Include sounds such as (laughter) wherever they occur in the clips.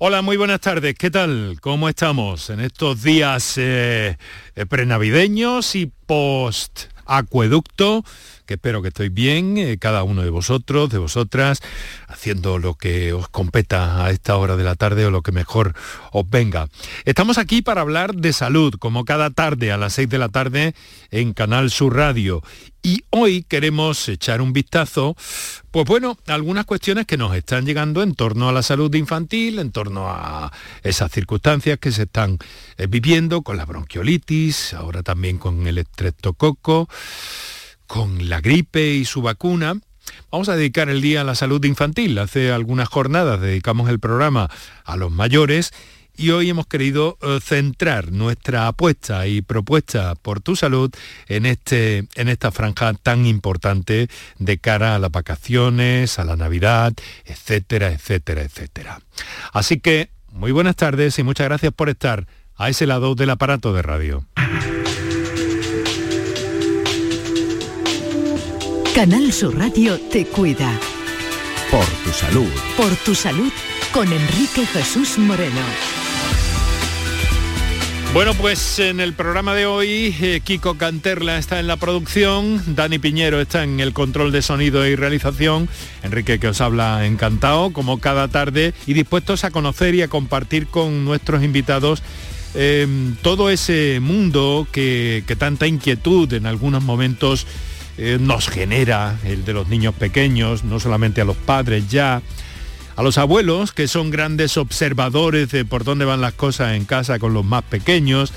Hola, muy buenas tardes. ¿Qué tal? ¿Cómo estamos en estos días eh, prenavideños y post acueducto? Que espero que estéis bien, eh, cada uno de vosotros, de vosotras, haciendo lo que os competa a esta hora de la tarde o lo que mejor os venga. Estamos aquí para hablar de salud, como cada tarde a las 6 de la tarde en Canal Sur Radio. Y hoy queremos echar un vistazo, pues bueno, algunas cuestiones que nos están llegando en torno a la salud infantil, en torno a esas circunstancias que se están eh, viviendo con la bronquiolitis, ahora también con el estreptococo con la gripe y su vacuna. Vamos a dedicar el día a la salud infantil. Hace algunas jornadas dedicamos el programa a los mayores y hoy hemos querido eh, centrar nuestra apuesta y propuesta por tu salud en, este, en esta franja tan importante de cara a las vacaciones, a la Navidad, etcétera, etcétera, etcétera. Así que muy buenas tardes y muchas gracias por estar a ese lado del aparato de radio. Canal Sur Radio te cuida. Por tu salud. Por tu salud con Enrique Jesús Moreno. Bueno, pues en el programa de hoy eh, Kiko Canterla está en la producción, Dani Piñero está en el control de sonido y realización, Enrique que os habla encantado como cada tarde y dispuestos a conocer y a compartir con nuestros invitados em, todo ese mundo que, que tanta inquietud en algunos momentos eh, nos genera, el de los niños pequeños, no solamente a los padres ya, a los abuelos, que son grandes observadores de por dónde van las cosas en casa con los más pequeños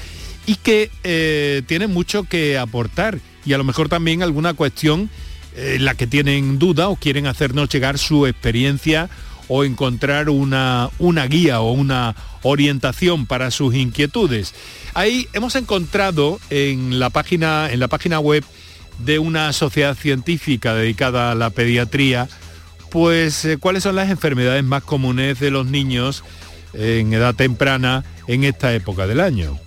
y que eh, tienen mucho que aportar y a lo mejor también alguna cuestión eh, en la que tienen duda o quieren hacernos llegar su experiencia o encontrar una, una guía o una orientación para sus inquietudes. Ahí hemos encontrado en la página, en la página web de una sociedad científica dedicada a la pediatría, pues eh, cuáles son las enfermedades más comunes de los niños en edad temprana en esta época del año.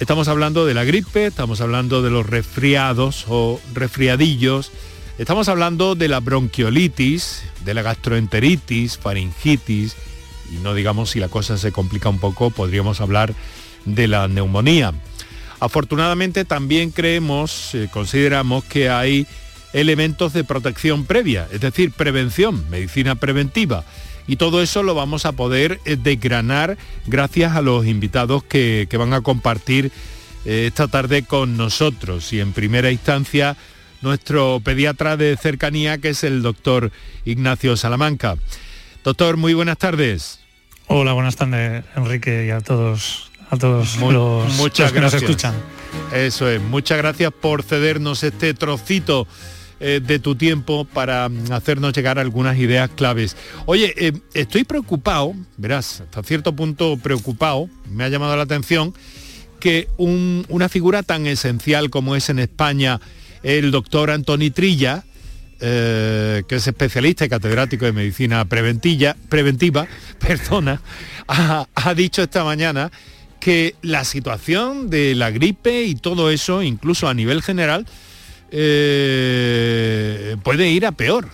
Estamos hablando de la gripe, estamos hablando de los resfriados o resfriadillos, estamos hablando de la bronquiolitis, de la gastroenteritis, faringitis, y no digamos si la cosa se complica un poco, podríamos hablar de la neumonía. Afortunadamente también creemos, eh, consideramos que hay elementos de protección previa, es decir, prevención, medicina preventiva. Y todo eso lo vamos a poder eh, desgranar gracias a los invitados que, van a compartir eh, esta tarde con nosotros. Y en primera instancia, nuestro pediatra de cercanía, que es el doctor Ignacio Salamanca. Doctor, muy buenas tardes. Hola, buenas tardes, Enrique, y a todos a todos los, muchas que gracias. nos escuchan. Eso es, muchas gracias por cedernos este trocito eh, de tu tiempo para mm, hacernos llegar algunas ideas claves. Oye, eh, estoy preocupado, verás, hasta cierto punto preocupado, me ha llamado la atención que una figura tan esencial como es en España el doctor Antoni Trilla, eh, que es especialista y catedrático de medicina preventiva, (laughs) persona, ha dicho esta mañana que la situación de la gripe y todo eso, incluso a nivel general, eh, puede ir a peor.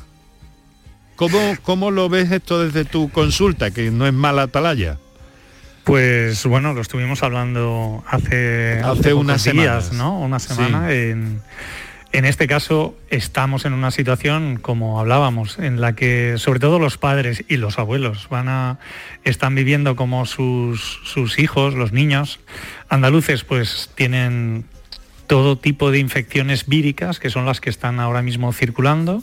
¿Cómo, ¿Cómo, lo ves esto desde tu consulta, que no es mala atalaya? Pues bueno, lo estuvimos hablando hace, hace, unas días, ¿no? Una semana en en este caso estamos en una situación, como hablábamos, en la que sobre todo los padres y los abuelos van a, están viviendo como sus, sus hijos, los niños andaluces, pues tienen todo tipo de infecciones víricas, que son las que están ahora mismo circulando.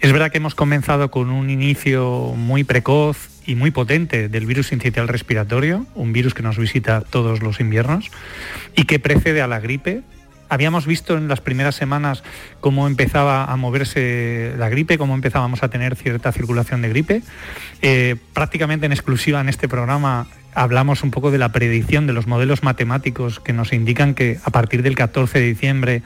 Es verdad que hemos comenzado con un inicio muy precoz y muy potente del virus incital respiratorio, un virus que nos visita todos los inviernos y que precede a la gripe, habíamos visto en las primeras semanas cómo empezaba a moverse la gripe, cómo empezábamos a tener cierta circulación de gripe. Eh, prácticamente en exclusiva en este programa hablamos un poco de la predicción de los modelos matemáticos que nos indican que a partir del 14 de diciembre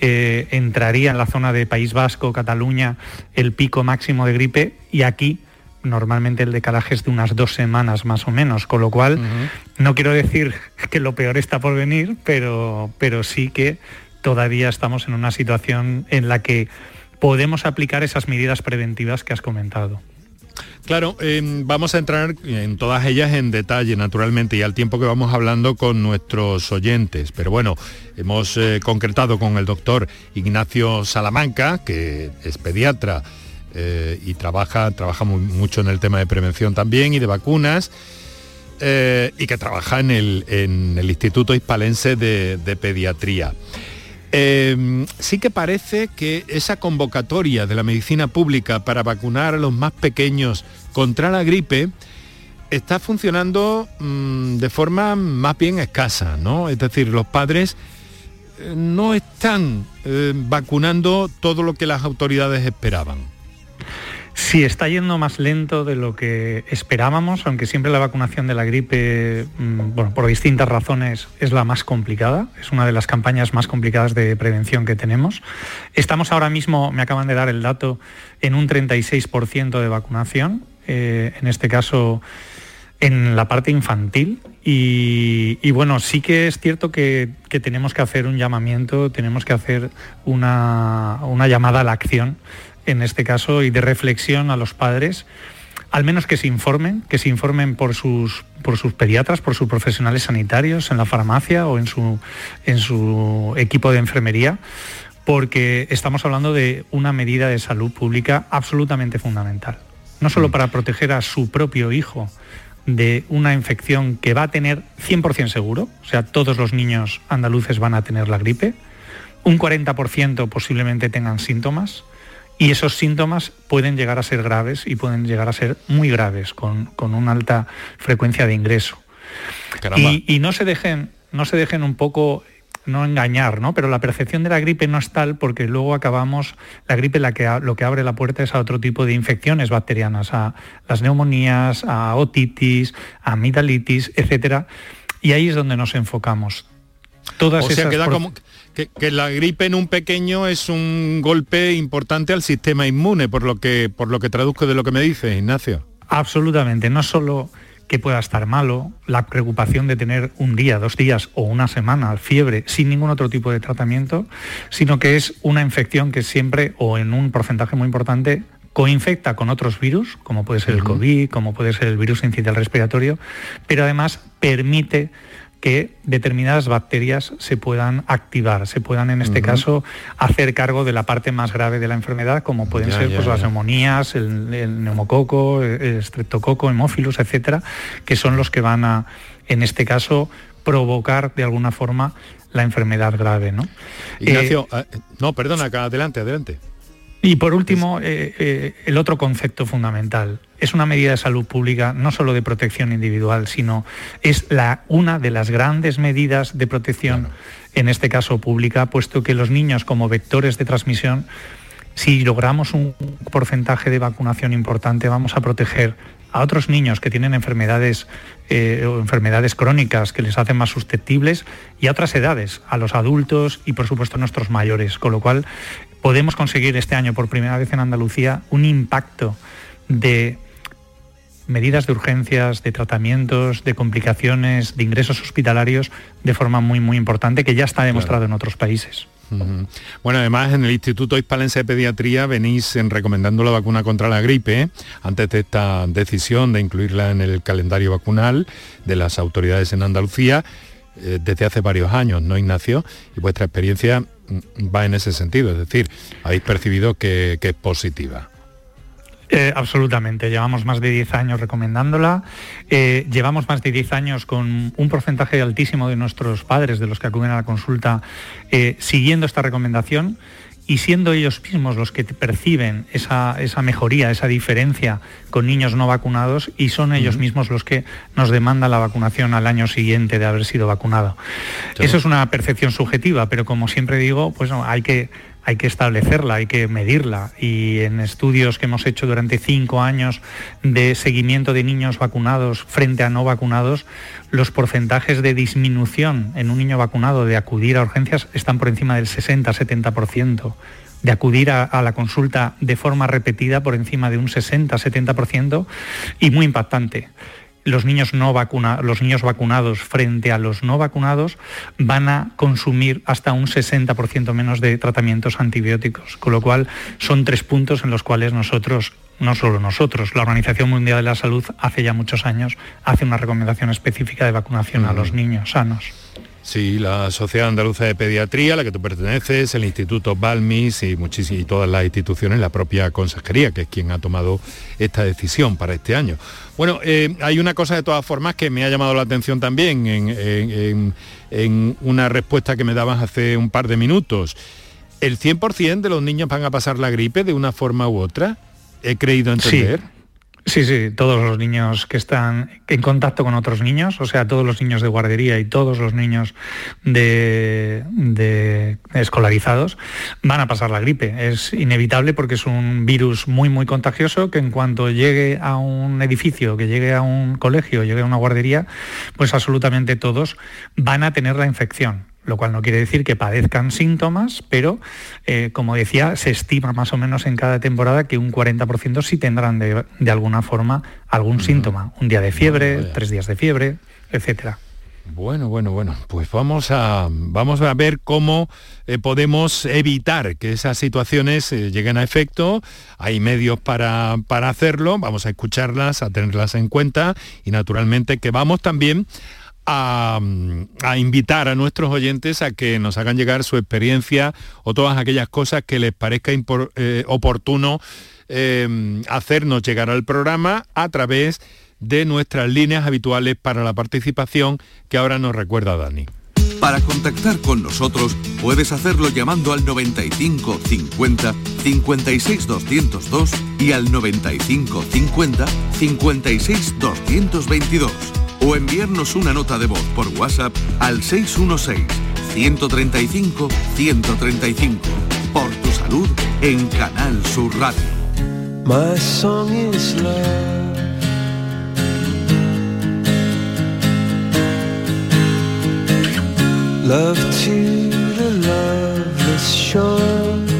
eh, entraría en la zona de País Vasco, Cataluña, el pico máximo de gripe y aquí normalmente el decalaje es de unas dos semanas más o menos, con lo cual no quiero decir que lo peor está por venir, pero, pero sí que todavía estamos en una situación en la que podemos aplicar esas medidas preventivas que has comentado. Claro, em, vamos a entrar en todas ellas en detalle, naturalmente, y al tiempo que vamos hablando con nuestros oyentes. Pero bueno, hemos eh, concretado con el doctor Ignacio Salamanca, que es pediatra eh, y trabaja, trabaja mucho en el tema de prevención también y de vacunas. Eh, y que trabaja en el, Instituto Hispalense de Pediatría. Em, sí que parece que esa convocatoria de la medicina pública para vacunar a los más pequeños contra la gripe está funcionando mm, de forma más bien escasa, ¿no? Es decir, los padres eh, no están vacunando todo lo que las autoridades esperaban. Sí, está yendo más lento de lo que esperábamos, aunque siempre la vacunación de la gripe, mm, bueno, por distintas razones, es la más complicada. Es una de las campañas más complicadas de prevención que tenemos. Estamos ahora mismo, me acaban de dar el dato, en un 36% de vacunación. Eh, en este caso en la parte infantil y, bueno, sí que es cierto que, tenemos que hacer un llamamiento, tenemos que hacer una, una llamada a la acción en este caso, y de reflexión a los padres, al menos que se informen, que se informen por sus, por sus pediatras, por sus profesionales sanitarios en la farmacia o en su, en su equipo de enfermería, porque estamos hablando de una medida de salud pública absolutamente fundamental. No solo mm. para proteger a su propio hijo de una infección que va a tener 100% seguro, o sea, todos los niños andaluces van a tener la gripe, un 40% posiblemente tengan síntomas, y esos síntomas pueden llegar a ser graves y pueden llegar a ser muy graves, con, una alta frecuencia de ingreso. Y, no se dejen, no se dejen un poco no engañar, ¿no? Pero la percepción de la gripe no es tal porque luego acabamos, la gripe la que, lo que abre la puerta es a otro tipo de infecciones bacterianas, a las neumonías, a otitis, a amigdalitis, etcétera. Y ahí es donde nos enfocamos. Todas o sea, queda como, que, la gripe en un pequeño es un golpe importante al sistema inmune, por lo que, por lo que traduzco de lo que me dice, Ignacio. Absolutamente, no solo que pueda estar malo, la preocupación de tener un día, dos días o una semana fiebre sin ningún otro tipo de tratamiento, sino que es una infección que siempre o en un porcentaje muy importante coinfecta con otros virus, como puede ser el COVID, como puede ser el virus incidental respiratorio, pero además permite que determinadas bacterias se puedan activar, se puedan en este caso hacer cargo de la parte más grave de la enfermedad, como pueden ser pues, las neumonías, el, neumococo, el streptococo, hemófilos, etcétera, que son los que van a, en este caso, provocar de alguna forma la enfermedad grave. ¿no? Ignacio, eh, ah, no, perdona, acá, adelante, adelante. Y por último, eh, eh, el otro concepto fundamental. Es una medida de salud pública no solo de protección individual, sino es la, una de las grandes medidas de protección, en este caso pública, puesto que los niños como vectores de transmisión, si logramos un porcentaje de vacunación importante, vamos a proteger a otros niños que tienen enfermedades eh, o enfermedades crónicas que les hacen más susceptibles y a otras edades, a los adultos y por supuesto a nuestros mayores, con lo cual podemos conseguir este año por primera vez en Andalucía un impacto de medidas de urgencias, de tratamientos, de complicaciones, de ingresos hospitalarios de forma muy, muy importante que ya está demostrado en otros países. Bueno, además en el Instituto Hispalense de Pediatría venís en recomendando la vacuna contra la gripe antes de esta decisión de incluirla en el calendario vacunal de las autoridades en Andalucía eh, desde hace varios años, ¿no, Ignacio? Y vuestra experiencia va en ese sentido, es decir, habéis percibido que, es positiva. Eh, absolutamente, llevamos más de 10 años recomendándola, eh, llevamos más de 10 años con un porcentaje altísimo de nuestros padres, de los que acuden a la consulta, eh, siguiendo esta recomendación y siendo ellos mismos los que perciben esa, mejoría, esa diferencia con niños no vacunados y son ellos mismos los que nos demandan la vacunación al año siguiente de haber sido vacunado. Eso es una percepción subjetiva, pero como siempre digo, pues hay que hay que establecerla, hay que medirla. Y en estudios que hemos hecho durante cinco años de seguimiento de niños vacunados frente a no vacunados, los porcentajes de disminución en un niño vacunado de acudir a urgencias están por encima del 60-70% de acudir a, la consulta de forma repetida por encima de un 60-70% y muy impactante los niños, no vacuna, los niños vacunados frente a los no vacunados van a consumir hasta un 60% menos de tratamientos antibióticos, con lo cual son tres puntos en los cuales nosotros no solo nosotros, la Organización Mundial de la Salud hace ya muchos años hace una recomendación específica de vacunación a los niños sanos. Sí, la Sociedad Andaluza de Pediatría, a la que tú perteneces, el Instituto Balmis y, y todas las instituciones, la propia Consejería, que es quien ha tomado esta decisión para este año. Bueno, eh, hay una cosa de todas formas que me ha llamado la atención también en, en una respuesta que me dabas hace un par de minutos. ¿El 100% de los niños van a pasar la gripe de una forma u otra? He creído entender. Sí, sí, todos los niños que están en contacto con otros niños, o sea, todos los niños de guardería y todos los niños de, escolarizados van a pasar la gripe. Es inevitable porque es un virus muy, muy contagioso que en cuanto llegue a un edificio, que llegue a un colegio, llegue a una guardería, pues absolutamente todos van a tener la infección lo cual no quiere decir que padezcan síntomas, pero eh, como decía, se estima más o menos en cada temporada que un 40% sí tendrán de, alguna forma algún síntoma, un día de fiebre, tres días de fiebre, etcétera. Bueno, bueno, bueno, pues vamos a, vamos a ver cómo eh, podemos evitar que esas situaciones eh, lleguen a efecto. Hay medios para, para hacerlo, vamos a escucharlas, a tenerlas en cuenta y naturalmente que vamos también a, invitar a nuestros oyentes a que nos hagan llegar su experiencia o todas aquellas cosas que les parezca eh, oportuno eh, hacernos llegar al programa a través de nuestras líneas habituales para la participación que ahora nos recuerda Dani. Para contactar con nosotros puedes hacerlo llamando al 95 50 56 202 y al 95 50 56 222 o enviarnos una nota de voz por WhatsApp al 616-135-135. Por tu salud en Canal Sur Radio. My song is love. Love to the loveless shore.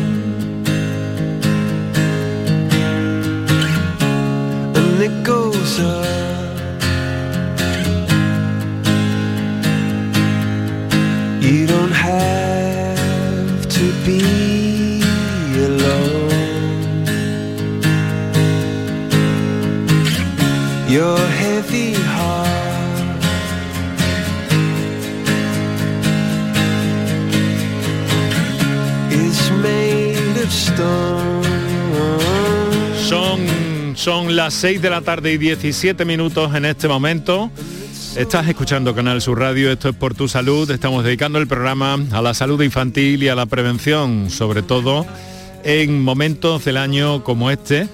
6 de la tarde y 17 minutos en este momento. Estás escuchando Canal Sur Radio, esto es por tu salud. Estamos dedicando el programa a la salud infantil y a la prevención, sobre todo en momentos del año como este,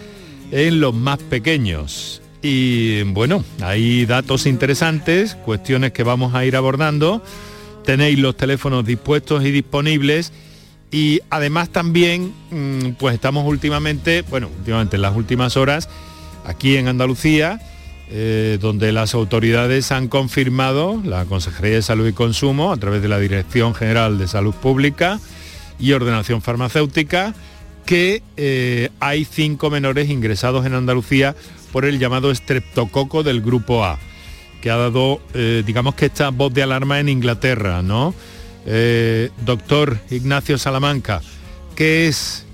en los más pequeños. Y bueno, hay datos interesantes, cuestiones que vamos a ir abordando. Tenéis los teléfonos dispuestos y disponibles. Y además también, mm, pues estamos últimamente, bueno, últimamente en las últimas horas, aquí en Andalucía, eh, donde las autoridades han confirmado, la Consejería de Salud y Consumo, a través de la Dirección General de Salud Pública y Ordenación Farmacéutica, que eh, hay cinco menores ingresados en Andalucía por el llamado estreptococo del grupo A, que ha dado, eh, digamos que esta voz de alarma en Inglaterra, ¿no? doctor Ignacio Salamanca, ¿qué es,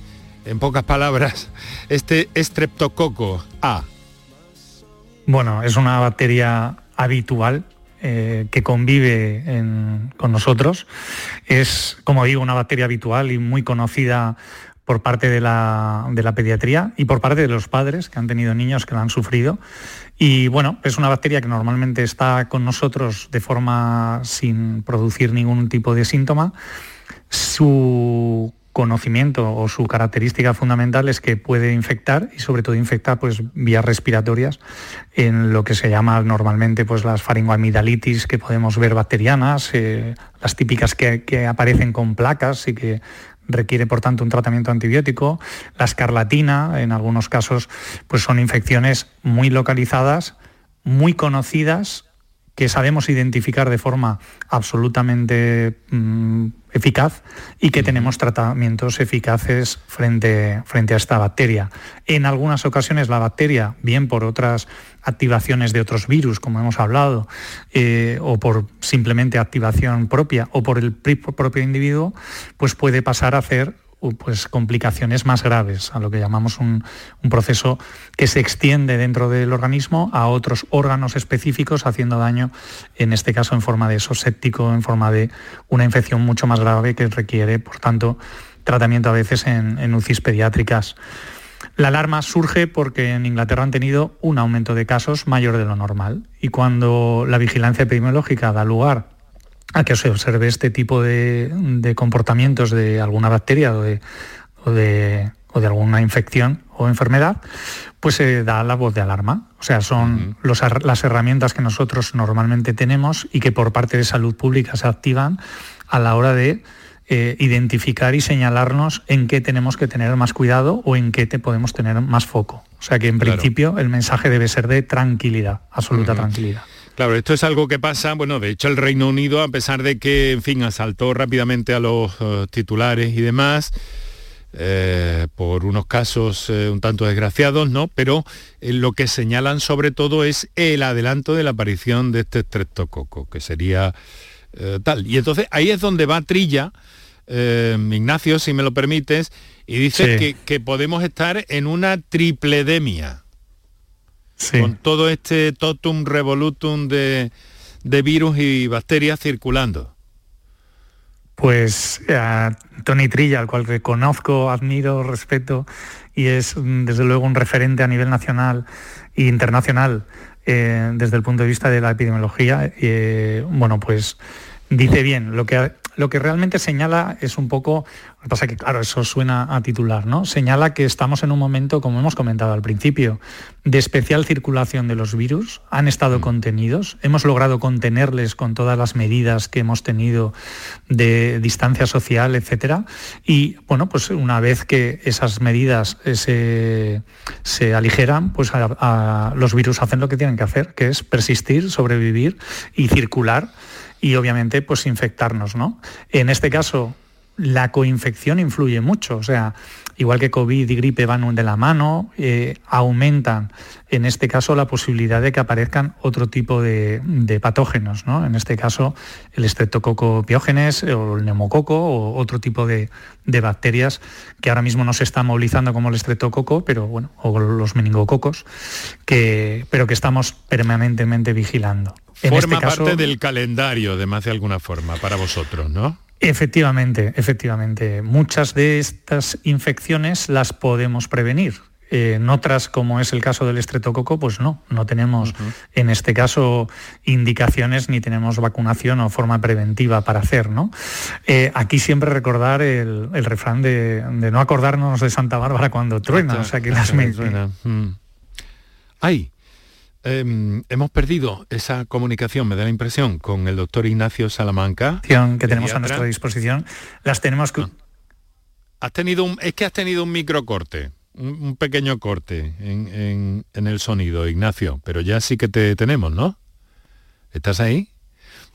en pocas palabras, este estreptococo A? Bueno, es una bacteria habitual eh, que convive con nosotros. Es, como digo, una bacteria habitual y muy conocida por parte de la, de la, pediatría y por parte de los padres que han tenido niños que la han sufrido. Y bueno, es una bacteria que normalmente está con nosotros de forma sin producir ningún tipo de síntoma. Su conocimiento o su característica fundamental es que puede infectar y sobre todo infectar pues vías respiratorias en lo que se llama normalmente pues las faringoamidalitis que podemos ver bacterianas, eh, las típicas que, que aparecen con placas y que requiere por tanto un tratamiento antibiótico, la escarlatina en algunos casos pues son infecciones muy localizadas, muy conocidas que sabemos identificar de forma absolutamente mm, eficaz y que tenemos tratamientos eficaces frente, frente a esta bacteria. En algunas ocasiones la bacteria, bien por otras activaciones de otros virus, como hemos hablado, eh, o por simplemente activación propia o por el propio individuo, pues puede pasar a hacer pues, complicaciones más graves, a lo que llamamos un, proceso que se extiende dentro del organismo a otros órganos específicos, haciendo daño, en este caso en forma de eso séptico, en forma de una infección mucho más grave que requiere, por tanto, tratamiento a veces en, en UCIs pediátricas. La alarma surge porque en Inglaterra han tenido un aumento de casos mayor de lo normal y cuando la vigilancia epidemiológica da lugar a que se observe este tipo de, comportamientos de alguna bacteria o de, alguna infección o enfermedad, pues se da la voz de alarma. O sea, son las herramientas que nosotros normalmente tenemos y que por parte de salud pública se activan a la hora de eh, identificar y señalarnos en qué tenemos que tener más cuidado o en qué te podemos tener más foco. O sea que en principio el mensaje debe ser de tranquilidad, absoluta tranquilidad. Claro, esto es algo que pasa, bueno, de hecho el Reino Unido, a pesar de que, en fin, asaltó rápidamente a los eh, titulares y demás, eh, por unos casos eh, un tanto desgraciados, ¿no? Pero lo que señalan sobre todo es el adelanto de la aparición de este estreptococo, que sería tal. Y entonces ahí es donde va Trilla, Ignacio, si me lo permites, y dice que, que podemos estar en una tripledemia con todo este totum revolutum de, virus y bacterias circulando. Pues a Tony Trilla, al cual reconozco, admiro, respeto y es mm, desde luego un referente a nivel nacional e internacional eh, desde el punto de vista de la epidemiología, eh, bueno, pues dice bien lo que lo que realmente señala es un poco, lo que pasa que claro, eso suena a titular, ¿no? Señala que estamos en un momento, como hemos comentado al principio, de especial circulación de los virus, han estado mm. contenidos, hemos logrado contenerles con todas las medidas que hemos tenido de distancia social, etcétera, y bueno, pues una vez que esas medidas se, se aligeran, pues los virus hacen lo que tienen que hacer, que es persistir, sobrevivir y circular y obviamente pues infectarnos, ¿no? En este caso, la coinfección influye mucho, o sea, igual que COVID y gripe van de la mano, eh, aumentan en este caso la posibilidad de que aparezcan otro tipo de, patógenos, ¿no? En este caso el estreptococo piógenes o el neumococo o otro tipo de, bacterias que ahora mismo no se están movilizando como el estreptococo, pero bueno, o los meningococos, que, pero que estamos permanentemente vigilando. Forma este parte del calendario, de más de alguna forma, para vosotros, ¿no? Efectivamente, efectivamente. Muchas de estas infecciones las podemos prevenir. Eh, en otras, como es el caso del estreptococo, pues no, no tenemos en este caso indicaciones ni tenemos vacunación o forma preventiva para hacer. ¿no? Eh, aquí siempre recordar el, refrán de, no acordarnos de Santa Bárbara cuando truena, o sea que las mm. ¡Ay! Em, hemos perdido esa comunicación, me da la impresión, con el doctor Ignacio Salamanca. Que tenemos a nuestra disposición. Las tenemos que... Ah. Has tenido un, es que has tenido un microcorte, un, un pequeño corte en, en el sonido, Ignacio, pero ya sí que te tenemos, ¿no? ¿Estás ahí?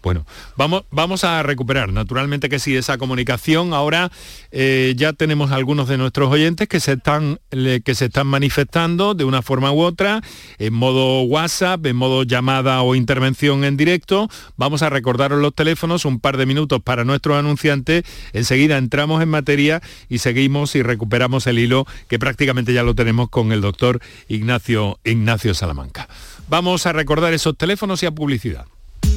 Bueno, vamos, vamos a recuperar, naturalmente que sí, esa comunicación. Ahora eh, ya tenemos algunos de nuestros oyentes que se, están, que se están manifestando de una forma u otra, en modo WhatsApp, en modo llamada o intervención en directo. Vamos a recordaros los teléfonos, un par de minutos para nuestros anunciantes. Enseguida entramos en materia y seguimos y recuperamos el hilo que prácticamente ya lo tenemos con el doctor Ignacio, Ignacio Salamanca. Vamos a recordar esos teléfonos y a publicidad.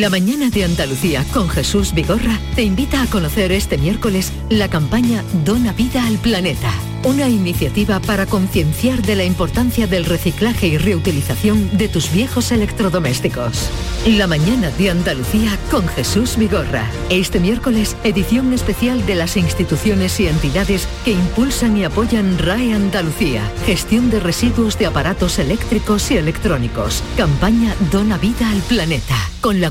La mañana de Andalucía con Jesús Vigorra te invita a conocer este miércoles la campaña Dona Vida al Planeta, una iniciativa para concienciar de la importancia del reciclaje y reutilización de tus viejos electrodomésticos. La mañana de Andalucía con Jesús Vigorra. Este miércoles, edición especial de las instituciones y entidades que impulsan y apoyan RAE Andalucía, gestión de residuos de aparatos eléctricos y electrónicos. Campaña Dona Vida al Planeta, con la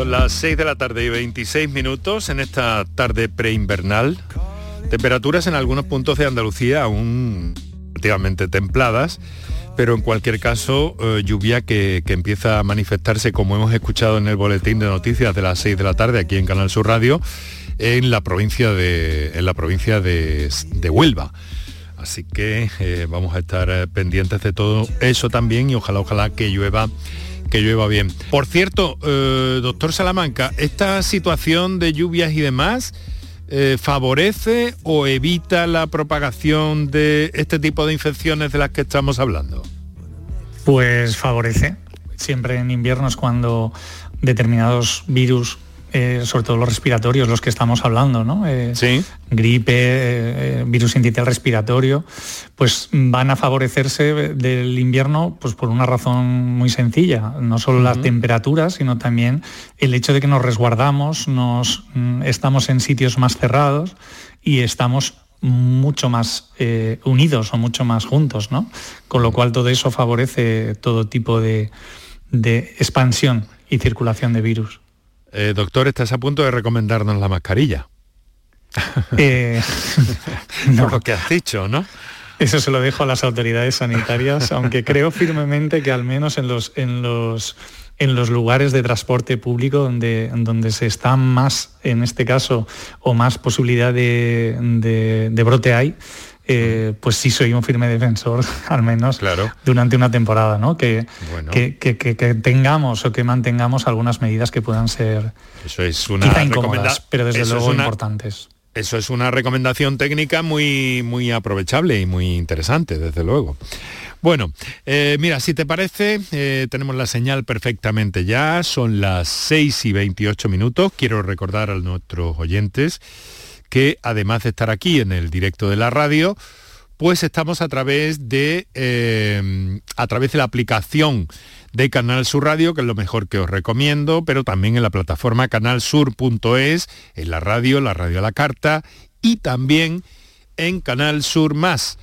Son las 6 de la tarde y 26 minutos en esta tarde preinvernal. Temperaturas en algunos puntos de Andalucía aún relativamente templadas, pero en cualquier caso eh, lluvia que, empieza a manifestarse, como hemos escuchado en el boletín de noticias de las 6 de la tarde aquí en Canal Sur Radio, en la provincia de, en la provincia de, de Huelva. Así que eh, vamos a estar eh, pendientes de todo eso también y ojalá, ojalá que llueva que llueva bien. Por cierto, eh, doctor Salamanca, ¿esta situación de lluvias y demás eh, favorece o evita la propagación de este tipo de infecciones de las que estamos hablando? Pues favorece. Siempre en inviernos cuando determinados virus eh, sobre todo los respiratorios, los que estamos hablando, ¿no? Eh, sí. Gripe, eh, virus sintital respiratorio, pues van a favorecerse del invierno pues por una razón muy sencilla, no solo la temperatura, sino también el hecho de que nos resguardamos, nos mm, estamos en sitios más cerrados y estamos mucho más unidos o mucho más juntos, ¿no? Con lo cual todo eso favorece todo tipo de, de expansión y circulación de virus. Eh, doctor, estás a punto de recomendarnos la mascarilla. (laughs) Eh, (laughs) no. Por lo que has dicho, ¿no? Eso se lo dejo a las autoridades sanitarias, aunque (laughs) creo firmemente que al menos en los, en los, en los lugares de transporte público donde, donde se está más, en este caso, o más posibilidad de, de, de brote hay, eh, pues sí soy un firme defensor, (laughs) al menos claro. durante una temporada, ¿no? Que, bueno. que, que, que, tengamos o que mantengamos algunas medidas que puedan ser Eso es una quizá incómodas, pero desde Eso luego una... importantes. Eso es una recomendación técnica muy, muy aprovechable y muy interesante, desde luego. Bueno, eh, mira, si te parece, eh, tenemos la señal perfectamente ya, son las 6 y 28 minutos. Quiero recordar a nuestros oyentes que además de estar aquí en el directo de la radio, pues estamos a través de eh, a través de la aplicación de Canal Sur Radio, que es lo mejor que os recomiendo, pero también en la plataforma canalsur.es, en la radio, la radio a la carta y también en Canal Sur Más.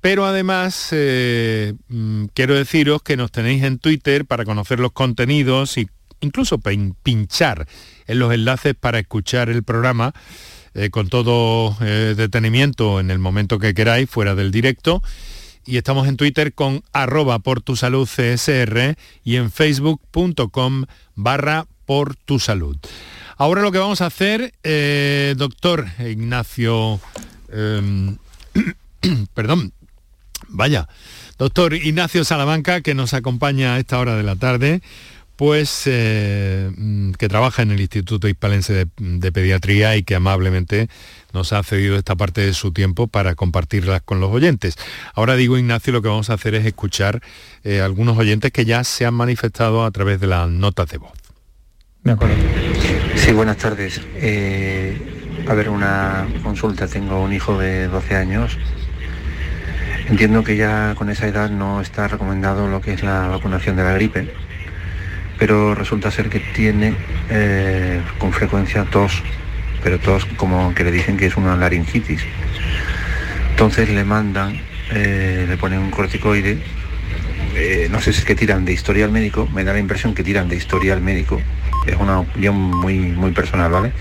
Pero además eh, quiero deciros que nos tenéis en Twitter para conocer los contenidos e incluso pinchar en los enlaces para escuchar el programa eh, con todo eh, detenimiento en el momento que queráis, fuera del directo. Y estamos en Twitter con arroba por tu salud CSR y en facebook.com barra por tu salud. Ahora lo que vamos a hacer, eh, doctor Ignacio (coughs) Perdón. Vaya. Doctor Ignacio Salamanca, que nos acompaña a esta hora de la tarde, pues eh, mm, que trabaja en el Instituto Hispalense de, Pediatría y que amablemente nos ha cedido esta parte de su tiempo para compartirlas con los oyentes. Ahora digo, Ignacio, lo que vamos a hacer es escuchar eh, algunos oyentes que ya se han manifestado a través de las notas de voz. De acuerdo. Sí, buenas tardes. Eh, a ver, una consulta. Tengo un hijo de 12 años. Entiendo que ya con esa edad no está recomendado lo que es la vacunación de la gripe pero resulta ser que tiene eh, con frecuencia tos, pero tos como que le dicen que es una laringitis. Entonces le mandan, eh, le ponen un corticoide, eh, no sé si es que tiran de historial médico, me da la impresión que tiran de historial médico, es una opinión muy, muy personal, ¿vale?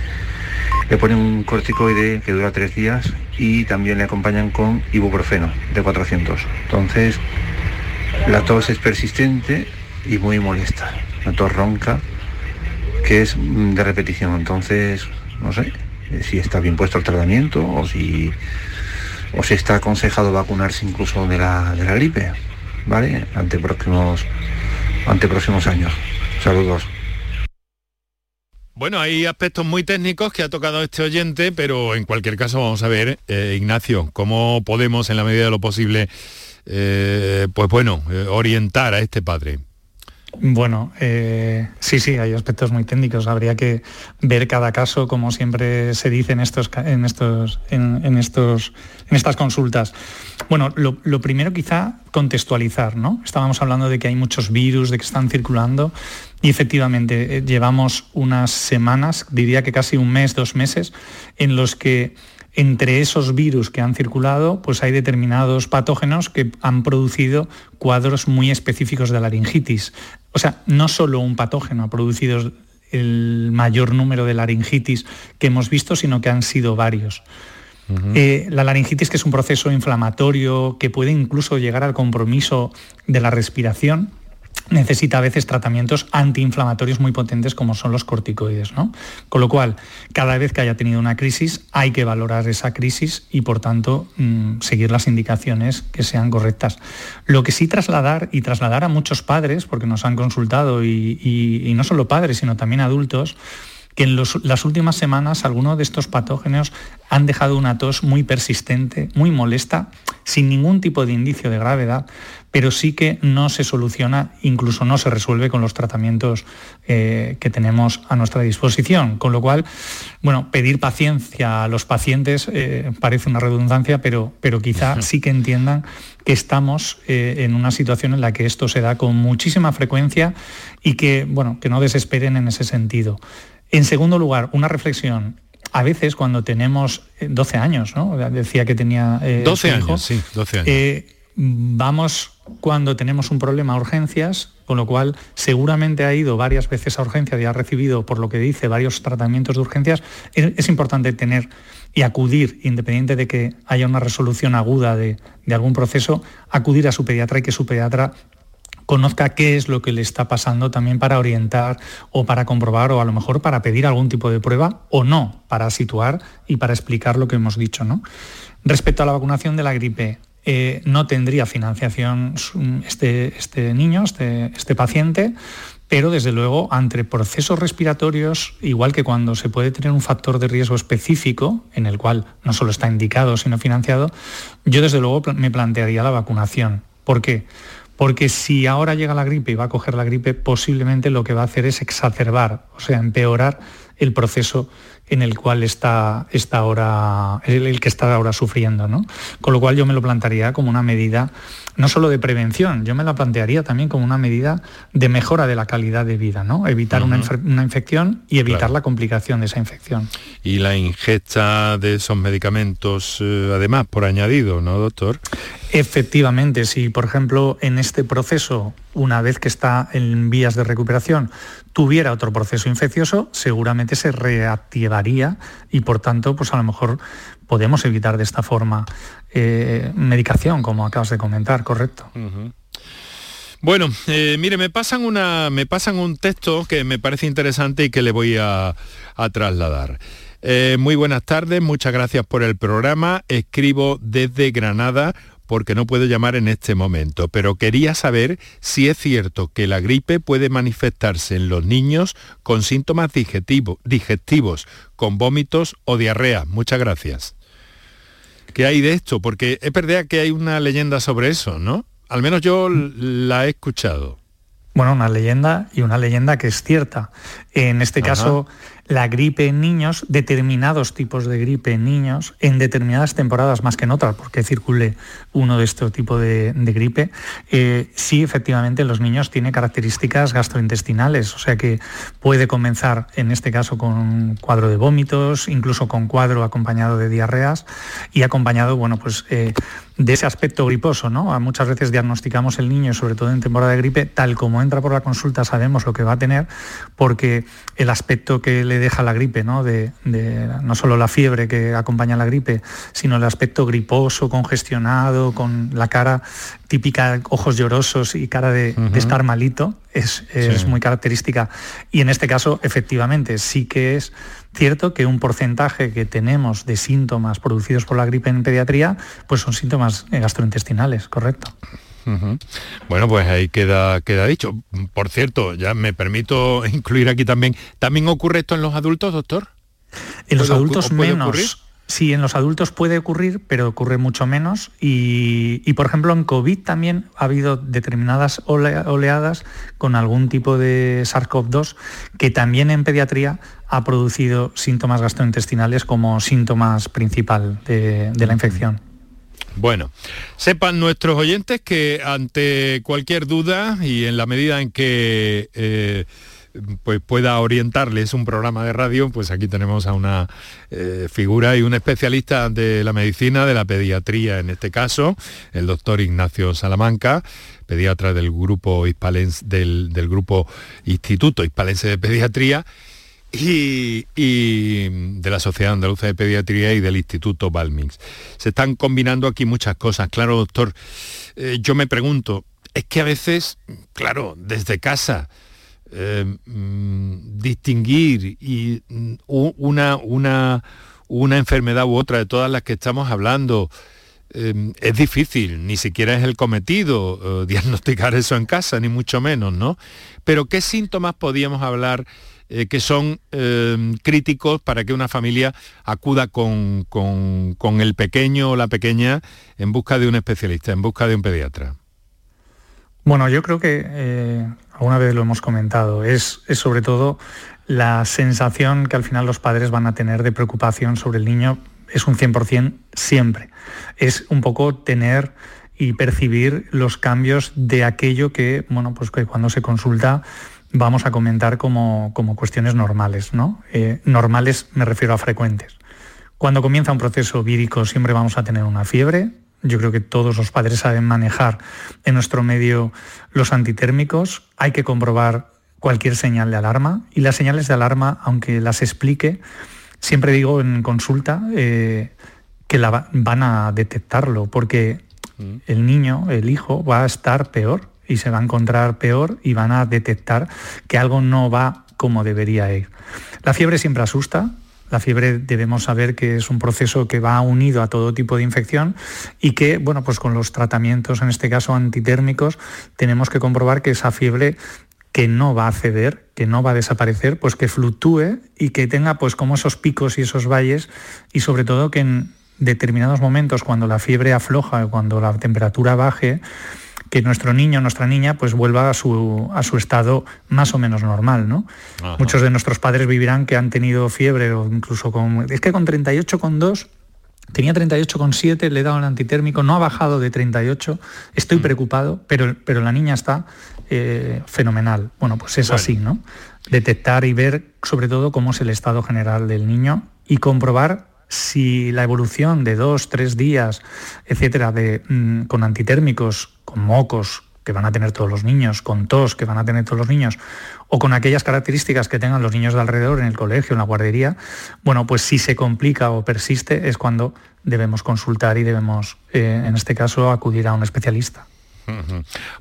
Le ponen un corticoide que dura tres días y también le acompañan con ibuprofeno de 400. Entonces, la tos es persistente y muy molesta una tos ronca que es mm, de repetición. Entonces, no sé eh, si está bien puesto el tratamiento o si, o si está aconsejado vacunarse incluso de la, de la gripe, ¿vale? Ante próximos, ante próximos años. Saludos. Bueno, hay aspectos muy técnicos que ha tocado este oyente, pero en cualquier caso vamos a ver, eh, Ignacio, cómo podemos en la medida de lo posible, eh, pues bueno, orientar a este padre. Bueno, eh, sí, sí, hay aspectos muy técnicos. Habría que ver cada caso, como siempre se dice en estos, en estos, en, estos, en estas consultas. Bueno, lo, primero quizá contextualizar, ¿no? Estábamos hablando de que hay muchos virus, de que están circulando, y efectivamente eh, llevamos unas semanas, diría que casi un mes, dos meses, en los que entre esos virus que han circulado, pues hay determinados patógenos que han producido cuadros muy específicos de laringitis. O sea, no solo un patógeno ha producido el mayor número de laringitis que hemos visto, sino que han sido varios. Eh, la laringitis, que es un proceso inflamatorio que puede incluso llegar al compromiso de la respiración, necesita a veces tratamientos antiinflamatorios muy potentes como son los corticoides. ¿no? Con lo cual, cada vez que haya tenido una crisis, hay que valorar esa crisis y, por tanto, mm, seguir las indicaciones que sean correctas. Lo que sí trasladar y trasladar a muchos padres, porque nos han consultado y, no solo padres, sino también adultos, que en las últimas semanas algunos de estos patógenos han dejado una tos muy persistente, muy molesta, sin ningún tipo de indicio de gravedad, pero sí que no se soluciona, incluso no se resuelve con los tratamientos eh, que tenemos a nuestra disposición. Con lo cual, bueno, pedir paciencia a los pacientes eh, parece una redundancia, pero, pero quizá sí que entiendan que estamos eh, en una situación en la que esto se da con muchísima frecuencia y que, bueno, que no desesperen en ese sentido. En segundo lugar, una reflexión a veces cuando tenemos 12 años, ¿no? Decía que tenía 12 años, sí, 12 años. Vamos cuando tenemos un problema a urgencias, con lo cual seguramente ha ido varias veces a urgencias y ha recibido, por lo que dice, varios tratamientos de urgencias, es, importante tener y acudir, independiente de que haya una resolución aguda de, algún proceso, acudir a su pediatra y que su pediatra conozca qué es lo que le está pasando también para orientar o para comprobar o a lo mejor para pedir algún tipo de prueba o no, para situar y para explicar lo que hemos dicho. ¿no? Respecto a la vacunación de la gripe, eh, no tendría financiación este, este niño, este, este, paciente, pero desde luego ante procesos respiratorios, igual que cuando se puede tener un factor de riesgo específico, en el cual no solo está indicado, sino financiado, yo desde luego me plantearía la vacunación. ¿Por qué? Porque si ahora llega la gripe y va a coger la gripe, posiblemente lo que va a hacer es exacerbar, o sea, empeorar el proceso en el cual está, está ahora, el, que está ahora sufriendo. ¿no? Con lo cual yo me lo plantearía como una medida no solo de prevención, yo me la plantearía también como una medida de mejora de la calidad de vida, ¿no? Evitar una, infección y evitar la complicación de esa infección. Y la ingesta de esos medicamentos, eh, además, por añadido, ¿no, doctor? Efectivamente, si por ejemplo en este proceso, una vez que está en vías de recuperación, tuviera otro proceso infeccioso, seguramente se reactivaría y por tanto, pues a lo mejor podemos evitar de esta forma eh, medicación, como acabas de comentar, correcto. Bueno, eh, mire, me pasan, una, me pasan un texto que me parece interesante y que le voy a, trasladar. Eh, muy buenas tardes, muchas gracias por el programa. Escribo desde Granada porque no puedo llamar en este momento, pero quería saber si es cierto que la gripe puede manifestarse en los niños con síntomas digestivos, con vómitos o diarrea. Muchas gracias. ¿Qué hay de esto? Porque es verdad que hay una leyenda sobre eso, ¿no? Al menos yo la he escuchado. Bueno, una leyenda y una leyenda que es cierta. En este caso, la gripe en niños, determinados tipos de gripe en niños, en determinadas temporadas más que en otras, porque circule uno de este tipo de, gripe, eh, sí efectivamente los niños tiene características gastrointestinales, o sea que puede comenzar en este caso con un cuadro de vómitos, incluso con cuadro acompañado de diarreas y acompañado, bueno, pues eh, de ese aspecto griposo, ¿no? Muchas veces diagnosticamos el niño, sobre todo en temporada de gripe, tal como entra por la consulta sabemos lo que va a tener, porque el aspecto que le deja la gripe, ¿no? De, no solo la fiebre que acompaña la gripe, sino el aspecto griposo, congestionado, con la cara típica, ojos llorosos y cara de, estar malito, es, muy característica. Y en este caso, efectivamente, sí que es cierto que un porcentaje que tenemos de síntomas producidos por la gripe en pediatría, pues son síntomas gastrointestinales, correcto. Bueno, pues ahí queda, queda dicho. Por cierto, ya me permito incluir aquí también, ¿también ocurre esto en los adultos, doctor? En los adultos menos. Sí, en los adultos puede ocurrir, pero ocurre mucho menos. Y, por ejemplo, en COVID también ha habido determinadas oleadas con algún tipo de SARS-CoV-2 que también en pediatría ha producido síntomas gastrointestinales como síntomas principal de la infección. Bueno, sepan nuestros oyentes que ante cualquier duda y en la medida en que eh, pues pueda orientarles un programa de radio, pues aquí tenemos a una eh, figura y un especialista de la medicina, de la pediatría en este caso, el doctor Ignacio Salamanca, pediatra del grupo del, del grupo Instituto Hispalense de Pediatría y, de la Sociedad Andaluza de Pediatría y del Instituto Balmings. Se están combinando aquí muchas cosas. Claro, doctor, eh, yo me pregunto, es que a veces, claro, desde casa, eh, mm, distinguir y, mm, una, una, una enfermedad u otra de todas las que estamos hablando, eh, es difícil, ni siquiera es el cometido (laughs) diagnosticar eso en casa, ni mucho menos, ¿no? Pero ¿qué síntomas podíamos hablar eh, que son eh, críticos para que una familia acuda con, el pequeño o la pequeña en busca de un especialista, en busca de un pediatra? Bueno, yo creo que eh, alguna vez lo hemos comentado, es, es sobre todo la sensación que al final los padres van a tener de preocupación sobre el niño, es un 100% siempre. Es un poco tener y percibir los cambios de aquello que, bueno, pues que cuando se consulta vamos a comentar como, cuestiones normales. ¿no? Eh, normales me refiero a frecuentes. Cuando comienza un proceso vírico siempre vamos a tener una fiebre. Yo creo que todos los padres saben manejar en nuestro medio los antitérmicos. Hay que comprobar cualquier señal de alarma y las señales de alarma, aunque las explique, siempre digo en consulta eh, que la van a detectarlo porque mm. el niño, el hijo, va a estar peor y se va a encontrar peor y van a detectar que algo no va como debería ir. La fiebre siempre asusta, la fiebre debemos saber que es un proceso que va unido a todo tipo de infección y que, bueno, pues con los tratamientos, en este caso antitérmicos, tenemos que comprobar que esa fiebre que no va a ceder, que no va a desaparecer, pues que fluctúe y que tenga pues como esos picos y esos valles y sobre todo que en determinados momentos cuando la fiebre afloja, cuando la temperatura baje, que nuestro niño, nuestra niña, pues vuelva a su, a su estado más o menos normal, ¿no? Muchos de nuestros padres vivirán que han tenido fiebre o incluso con... Es que con 38,2 Tenía 38,7, le he dado el antitérmico, no ha bajado de 38, estoy mm. preocupado, pero, pero la niña está eh, fenomenal. Bueno, pues es así, ¿no? Detectar y ver sobre todo cómo es el estado general del niño y comprobar si la evolución de dos, tres días, etcétera, de, mm, con antitérmicos, con mocos que van a tener todos los niños, con tos que van a tener todos los niños, o con aquellas características que tengan los niños de alrededor en el colegio, en la guardería, bueno, pues si se complica o persiste es cuando debemos consultar y debemos, eh, en este caso, acudir a un especialista.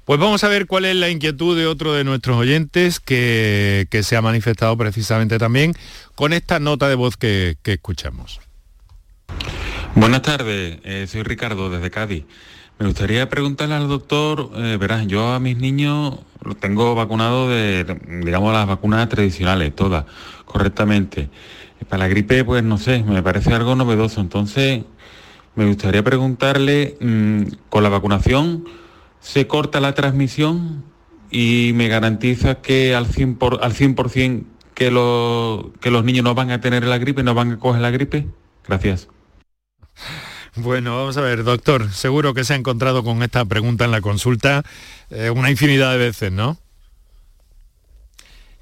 Pues vamos a ver cuál es la inquietud de otro de nuestros oyentes que, se ha manifestado precisamente también con esta nota de voz que, escuchamos. Buenas tardes, eh, soy Ricardo desde Cádiz. Me gustaría preguntarle al doctor, eh, verás, yo a mis niños los tengo vacunados de, digamos, las vacunas tradicionales, todas, correctamente. Para la gripe, pues no sé, me parece algo novedoso. Entonces, me gustaría preguntarle, mm, con la vacunación, ¿se corta la transmisión y me garantiza que al 100%, por, al 100 que, los, que los niños no van a tener la gripe, no van a coger la gripe? Gracias. Bueno, vamos a ver, doctor, seguro que se ha encontrado con esta pregunta en la consulta eh, una infinidad de veces, ¿no?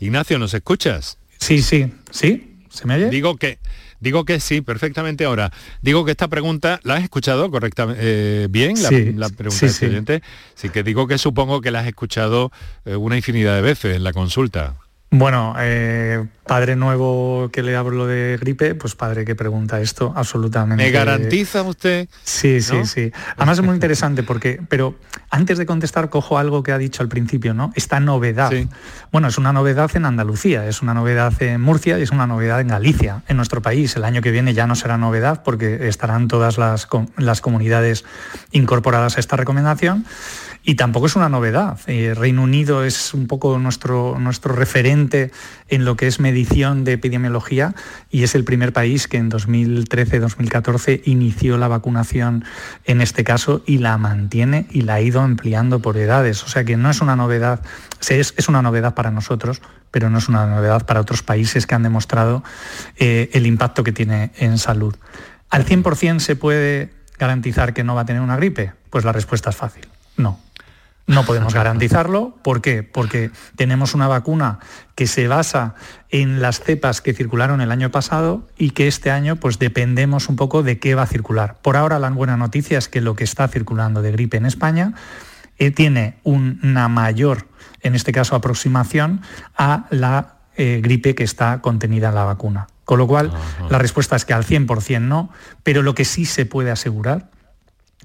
Ignacio, ¿nos escuchas? Sí, sí, sí, ¿se me oye? Digo que, digo que sí, perfectamente. Ahora, digo que esta pregunta, ¿la has escuchado correctamente? Eh, ¿Bien? La, sí, la pregunta sí, sí. sí, que digo que supongo que la has escuchado eh, una infinidad de veces en la consulta. Bueno, eh, padre nuevo que le hablo de gripe, pues padre que pregunta esto, absolutamente. ¿Me garantiza usted? Sí, sí, sí. Además es muy interesante porque, pero antes de contestar cojo algo que ha dicho al principio, ¿no? Esta novedad. Bueno, es una novedad en Andalucía, es una novedad en Murcia y es una novedad en Galicia, en nuestro país. El año que viene ya no será novedad porque estarán todas las, las comunidades incorporadas a esta recomendación. Y tampoco es una novedad. Eh, Reino Unido es un poco nuestro, nuestro referente en lo que es medición de epidemiología y es el primer país que en 2013-2014 inició la vacunación en este caso y la mantiene y la ha ido ampliando por edades. O sea que no es una novedad, es, es una novedad para nosotros, pero no es una novedad para otros países que han demostrado eh, el impacto que tiene en salud. ¿Al 100% se puede garantizar que no va a tener una gripe? Pues la respuesta es fácil, no. No podemos garantizarlo. ¿Por qué? Porque tenemos una vacuna que se basa en las cepas que circularon el año pasado y que este año pues dependemos un poco de qué va a circular. Por ahora la buena noticia es que lo que está circulando de gripe en España eh, tiene una mayor, en este caso, aproximación a la eh, gripe que está contenida en la vacuna. Con lo cual, la respuesta es que al 100% no, pero lo que sí se puede asegurar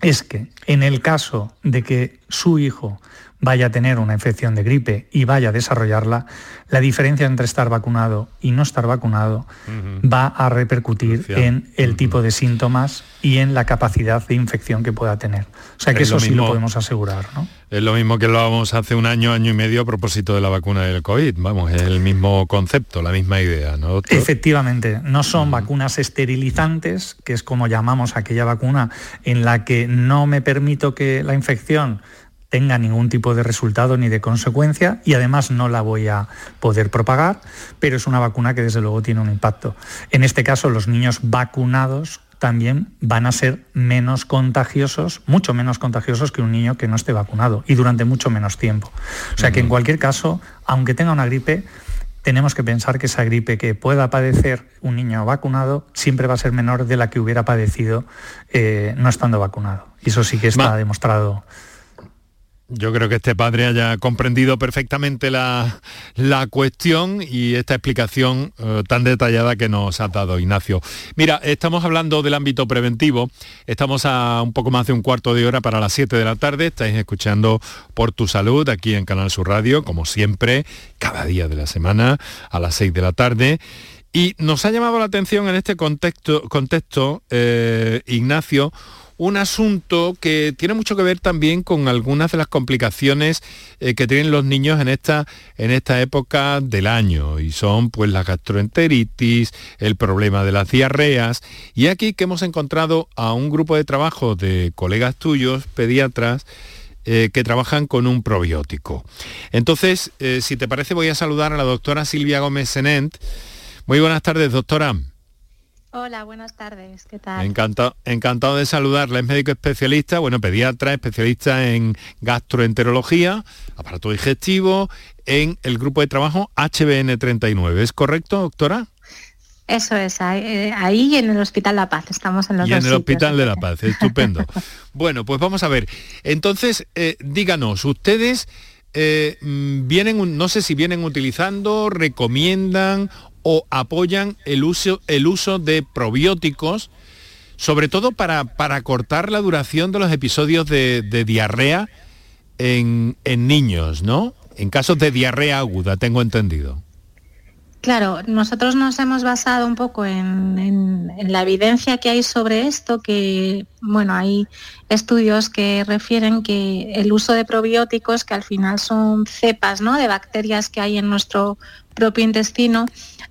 es que en el caso de que su hijo vaya a tener una infección de gripe y vaya a desarrollarla, la diferencia entre estar vacunado y no estar vacunado va a repercutir en el tipo de síntomas y en la capacidad de infección que pueda tener. O sea que eso sí lo podemos asegurar. ¿no? Es lo mismo que lo hablábamos hace un año, año y medio a propósito de la vacuna del COVID. Vamos, es el mismo concepto, la misma idea, ¿no? Efectivamente, no son vacunas esterilizantes, que es como llamamos aquella vacuna en la que no me permito que la infección tenga ningún tipo de resultado ni de consecuencia y además no la voy a poder propagar, pero es una vacuna que desde luego tiene un impacto. En este caso, los niños vacunados también van a ser menos contagiosos, mucho menos contagiosos que un niño que no esté vacunado y durante mucho menos tiempo. O sea que en cualquier caso, aunque tenga una gripe, tenemos que pensar que esa gripe que pueda padecer un niño vacunado siempre va a ser menor de la que hubiera padecido eh, no estando vacunado. Y eso sí que está demostrado yo creo que este padre haya comprendido perfectamente la, cuestión y esta explicación eh, tan detallada que nos ha dado Ignacio. Mira, estamos hablando del ámbito preventivo, estamos a un poco más de un cuarto de hora para las 7 de la tarde, estáis escuchando Por tu Salud aquí en Canal Sur Radio, como siempre, cada día de la semana a las 6 de la tarde. Y nos ha llamado la atención en este contexto, contexto eh, Ignacio, un asunto que tiene mucho que ver también con algunas de las complicaciones eh, que tienen los niños en esta, en esta época del año y son pues la gastroenteritis, el problema de las diarreas y aquí que hemos encontrado a un grupo de trabajo de colegas tuyos, pediatras, eh, que trabajan con un probiótico. Entonces, eh, si te parece, voy a saludar a la doctora Silvia Gómez Senent. Muy buenas tardes, doctora. Hola, buenas tardes. ¿Qué tal? Encantado, encantado de saludarla. Es médico especialista, bueno, pediatra, especialista en gastroenterología, aparato digestivo, en el grupo de trabajo HBN39. ¿Es correcto, doctora? Eso es, ahí, ahí en el Hospital La Paz, estamos en los Y en el Hospital de La Paz, estupendo. (laughs) bueno, pues vamos a ver. Entonces, eh, díganos, ustedes eh, mm, vienen, no sé si vienen utilizando, recomiendan o apoyan el uso, el uso de probióticos, sobre todo para, para cortar la duración de los episodios de, diarrea en, niños, ¿no? En casos de diarrea aguda, tengo entendido. Claro, nosotros nos hemos basado un poco en, la evidencia que hay sobre esto, que bueno, hay estudios que refieren que el uso de probióticos, que al final son cepas ¿no? de bacterias que hay en nuestro propio intestino,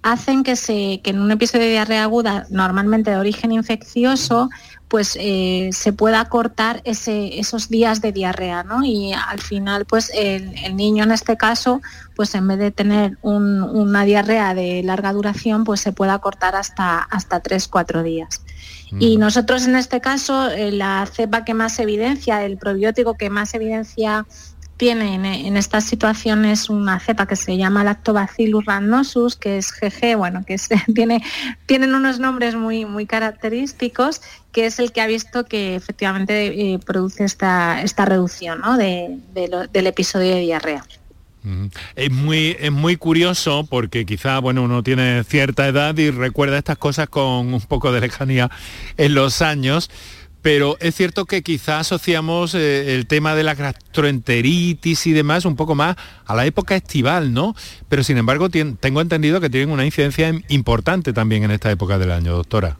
hacen que, se, que en un episodio de diarrea aguda, normalmente de origen infeccioso, pues eh, se pueda cortar esos días de diarrea, ¿no? Y al final, pues el, niño en este caso, pues en vez de tener una diarrea de larga duración, pues se pueda cortar hasta, hasta 3-4 días. Y nosotros en este caso, eh, la cepa que más evidencia, el probiótico que más evidencia tiene en, estas situaciones una cepa que se llama Lactobacillus rhamnosus, que es GG, bueno, que (laughs) tiene, tienen unos nombres muy, muy característicos, que es el que ha visto que efectivamente eh, produce esta, esta reducción del episodio de diarrea. Es muy, es muy curioso porque quizá bueno, uno tiene cierta edad y recuerda estas cosas con un poco de lejanía en los años, pero es cierto que quizá asociamos eh, el tema de la gastroenteritis y demás un poco más a la época estival, ¿no? Pero sin embargo tengo entendido que tienen una incidencia importante también en esta época del año, doctora.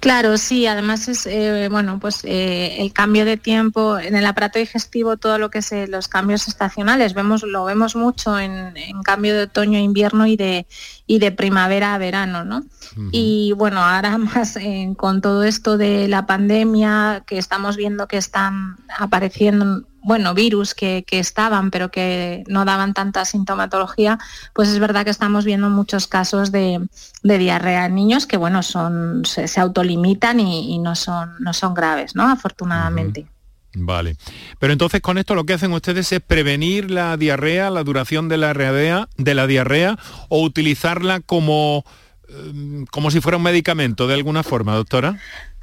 Claro, sí, además es eh, bueno, pues eh, el cambio de tiempo en el aparato digestivo, todo lo que es eh, los cambios estacionales, vemos, lo vemos mucho en, cambio de otoño a invierno y de, y de primavera a verano, ¿no? Y bueno, ahora (laughs) más con todo esto de la pandemia, que estamos viendo que están apareciendo bueno, virus que, estaban pero que no daban tanta sintomatología, pues es verdad que estamos viendo muchos casos de, diarrea en niños que, bueno, son, se, autolimitan y, no, son, no son graves, ¿no? Afortunadamente. Vale. Pero entonces con esto lo que hacen ustedes es prevenir la diarrea, la duración de la diarrea, de la diarrea o utilizarla como, em, como si fuera un medicamento de alguna forma, doctora.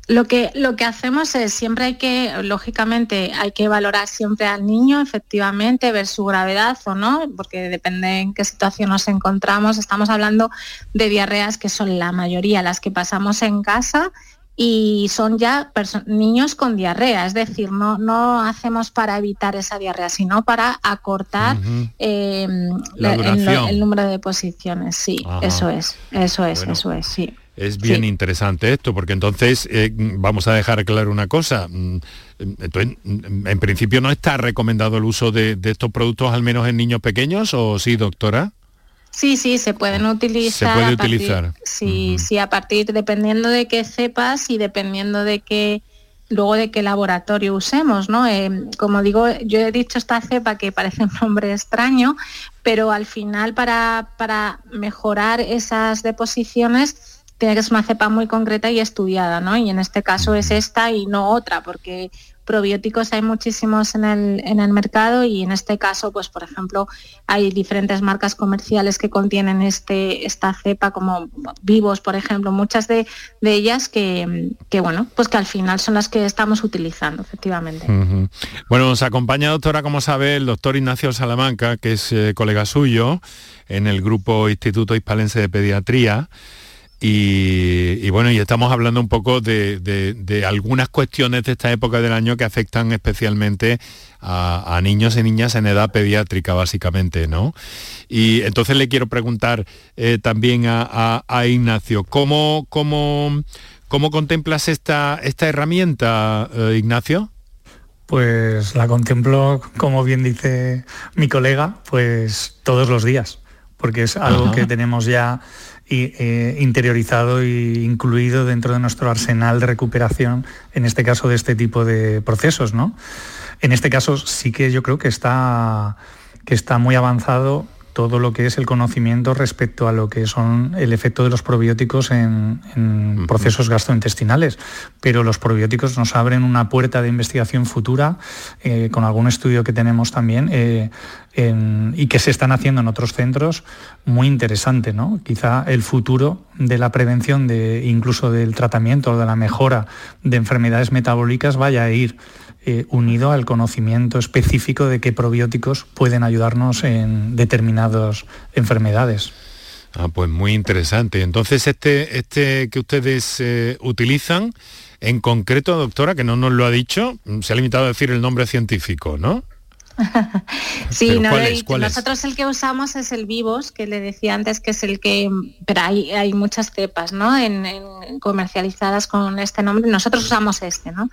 Lo que, lo que hacemos es, siempre hay que, lógicamente, hay que valorar siempre al niño, efectivamente, ver su gravedad o no, porque depende en qué situación nos encontramos. Estamos hablando de diarreas que son la mayoría las que pasamos en casa y son ya niños con diarrea, es decir, no, no hacemos para evitar esa diarrea, sino para acortar em, el, número de posiciones. Sí, eso es, eso es, eso es, sí. Es bien interesante esto, porque entonces eh, vamos a dejar claro una cosa. Mm, entonces, mm, en principio no está recomendado el uso de, estos productos, al menos en niños pequeños, ¿o sí, doctora? Sí, sí, se pueden utilizar. Se puede utilizar. sí, sí, a partir, dependiendo de qué cepas y dependiendo de qué, luego de qué laboratorio usemos, ¿no? Eh, como digo, yo he dicho esta cepa que parece un nombre extraño, pero al final para, para mejorar esas deposiciones tiene que ser una cepa muy concreta y estudiada, ¿no? Y en este caso es esta y no otra, porque probióticos hay muchísimos en el, en el mercado y en este caso, pues por ejemplo, hay diferentes marcas comerciales que contienen este, esta cepa como vivos, por ejemplo, muchas de, ellas que, bueno, pues que al final son las que estamos utilizando, efectivamente. Bueno, nos acompaña, doctora, como sabe, el doctor Ignacio Salamanca, que es eh, colega suyo en el grupo Instituto Hispalense de Pediatría. Y, bueno, y estamos hablando un poco de, algunas cuestiones de esta época del año que afectan especialmente a, niños y niñas en edad pediátrica, básicamente, ¿no? Y entonces le quiero preguntar eh, también a, Ignacio, ¿cómo, cómo, cómo contemplas esta, esta herramienta, eh, Ignacio? Pues la contemplo, como bien dice mi colega, pues todos los días, porque es algo que tenemos ya eh, interiorizado e incluido dentro de nuestro arsenal de recuperación, en este caso de este tipo de procesos. ¿no? En este caso sí que yo creo que está, que está muy avanzado todo lo que es el conocimiento respecto a lo que son el efecto de los probióticos en, procesos gastrointestinales. Pero los probióticos nos abren una puerta de investigación futura eh, con algún estudio que tenemos también eh, y que se están haciendo en otros centros muy interesante. ¿no? Quizá el futuro de la prevención, de, incluso del tratamiento o de la mejora de enfermedades metabólicas vaya a ir eh, unido al conocimiento específico de qué probióticos pueden ayudarnos en determinadas enfermedades. Ah, pues muy interesante. Entonces, este, este que ustedes eh, utilizan, en concreto, doctora, que no nos lo ha dicho, se ha limitado a decir el nombre científico, ¿no? (laughs) sí, no Nosotros el que usamos es el Vivos, que le decía antes que es el que, pero hay, hay muchas cepas, ¿no? En, comercializadas con este nombre. Nosotros usamos este, ¿no?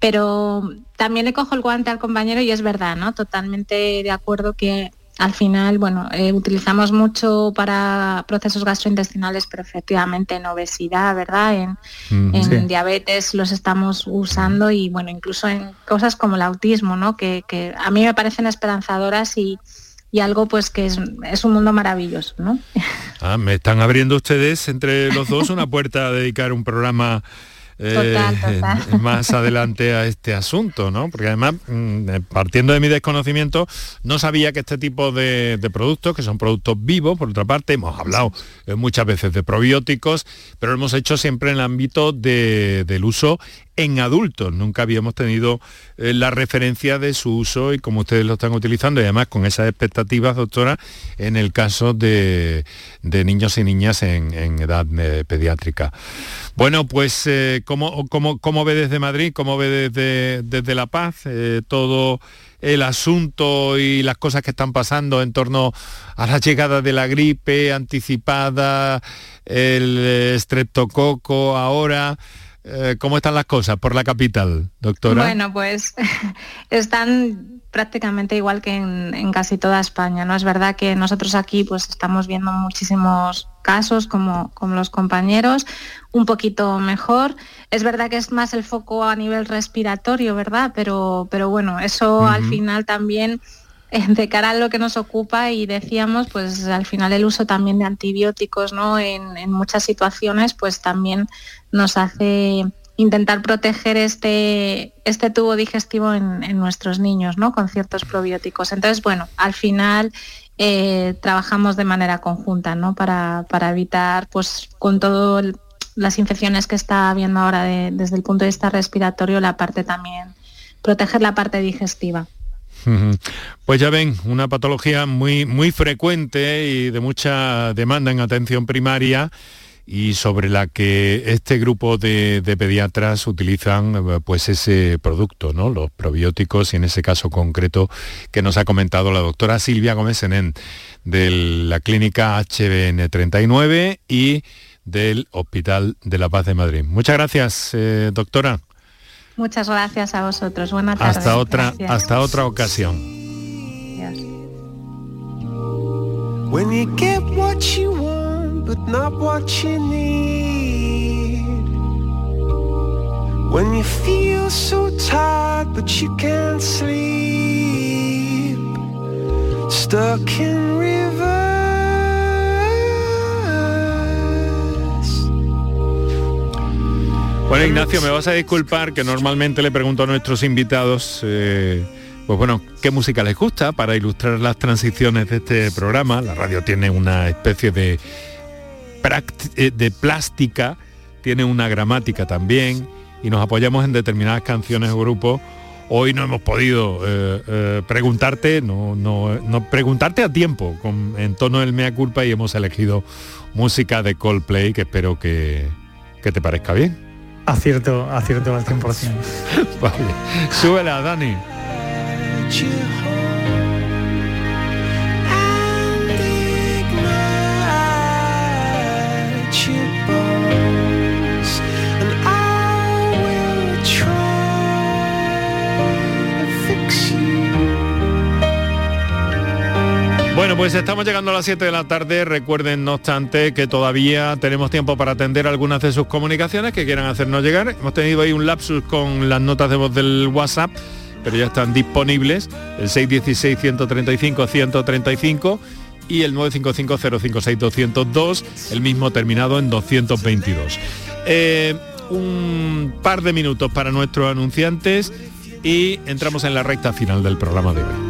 Pero también le cojo el guante al compañero y es verdad, ¿no? Totalmente de acuerdo que al final, bueno, eh, utilizamos mucho para procesos gastrointestinales, pero efectivamente en obesidad, ¿verdad? En, diabetes los estamos usando y bueno, incluso en cosas como el autismo, ¿no? Que, a mí me parecen esperanzadoras y, algo pues que es, un mundo maravilloso, ¿no? Ah, me están abriendo ustedes entre los dos una puerta a dedicar un programa eh, (laughs) más adelante a este asunto, ¿no? Porque además, mm, eh, partiendo de mi desconocimiento, no sabía que este tipo de, productos, que son productos vivos, por otra parte, hemos hablado eh, muchas veces de probióticos, pero lo hemos hecho siempre en el ámbito del uso en adultos. Nunca habíamos tenido eh, la referencia de su uso y cómo ustedes lo están utilizando y además con esas expectativas, doctora, en el caso de, niños y niñas en, edad eh, pediátrica. Bueno, pues eh, ¿cómo, cómo, ve desde Madrid, cómo ve desde, desde La Paz todo el asunto y las cosas que están pasando en torno a la llegada de la gripe anticipada, el streptococo ahora? Eh, ¿Cómo están las cosas por la capital, doctora? Bueno, pues (laughs) están prácticamente igual que en, casi toda España. ¿no? Es verdad que nosotros aquí pues estamos viendo muchísimos casos como, como los compañeros, un poquito mejor. Es verdad que es más el foco a nivel respiratorio, ¿verdad? Pero, pero bueno, eso al final también (laughs) de cara a lo que nos ocupa y decíamos, pues al final el uso también de antibióticos ¿no? en, muchas situaciones, pues también nos hace intentar proteger este, este tubo digestivo en, nuestros niños, ¿no? Con ciertos probióticos. Entonces, bueno, al final eh, trabajamos de manera conjunta, ¿no? Para, evitar, pues, con todas las infecciones que está habiendo ahora desde el punto de vista respiratorio, la parte también, proteger la parte digestiva. Pues ya ven, una patología muy, muy frecuente y de mucha demanda en atención primaria y sobre la que este grupo de, pediatras utilizan eh, pues ese producto, ¿no? los probióticos y en ese caso concreto que nos ha comentado la doctora Silvia Gómez Enén de la clínica HBN39 y del Hospital de la Paz de Madrid. Muchas gracias, eh, doctora. Muchas gracias a vosotros. Buenas tardes. Hasta otra, hasta otra ocasión. When you get what you want, but not what you need. When you feel so tired, but you can't sleep. Stuck in Bueno, Ignacio, me vas a disculpar que normalmente le pregunto a nuestros invitados, eh, pues bueno, qué música les gusta para ilustrar las transiciones de este programa. La radio tiene una especie de, eh, de plástica, tiene una gramática también y nos apoyamos en determinadas canciones o grupos. Hoy no hemos podido eh, preguntarte, no, no, preguntarte a tiempo, con, en tono del mea culpa y hemos elegido música de Coldplay que espero que te parezca bien. Acierto, acierto al 100%. vale. Súbela, Dani. Bueno, pues estamos llegando a las 7 de la tarde. Recuerden, no obstante, que todavía tenemos tiempo para atender algunas de sus comunicaciones que quieran hacernos llegar. Hemos tenido ahí un lapsus con las notas de voz del WhatsApp, pero ya están disponibles. El 616-135-135 y el 955-056-202, el mismo terminado en 222. Eh, un par de minutos para nuestros anunciantes y entramos en la recta final del programa de hoy.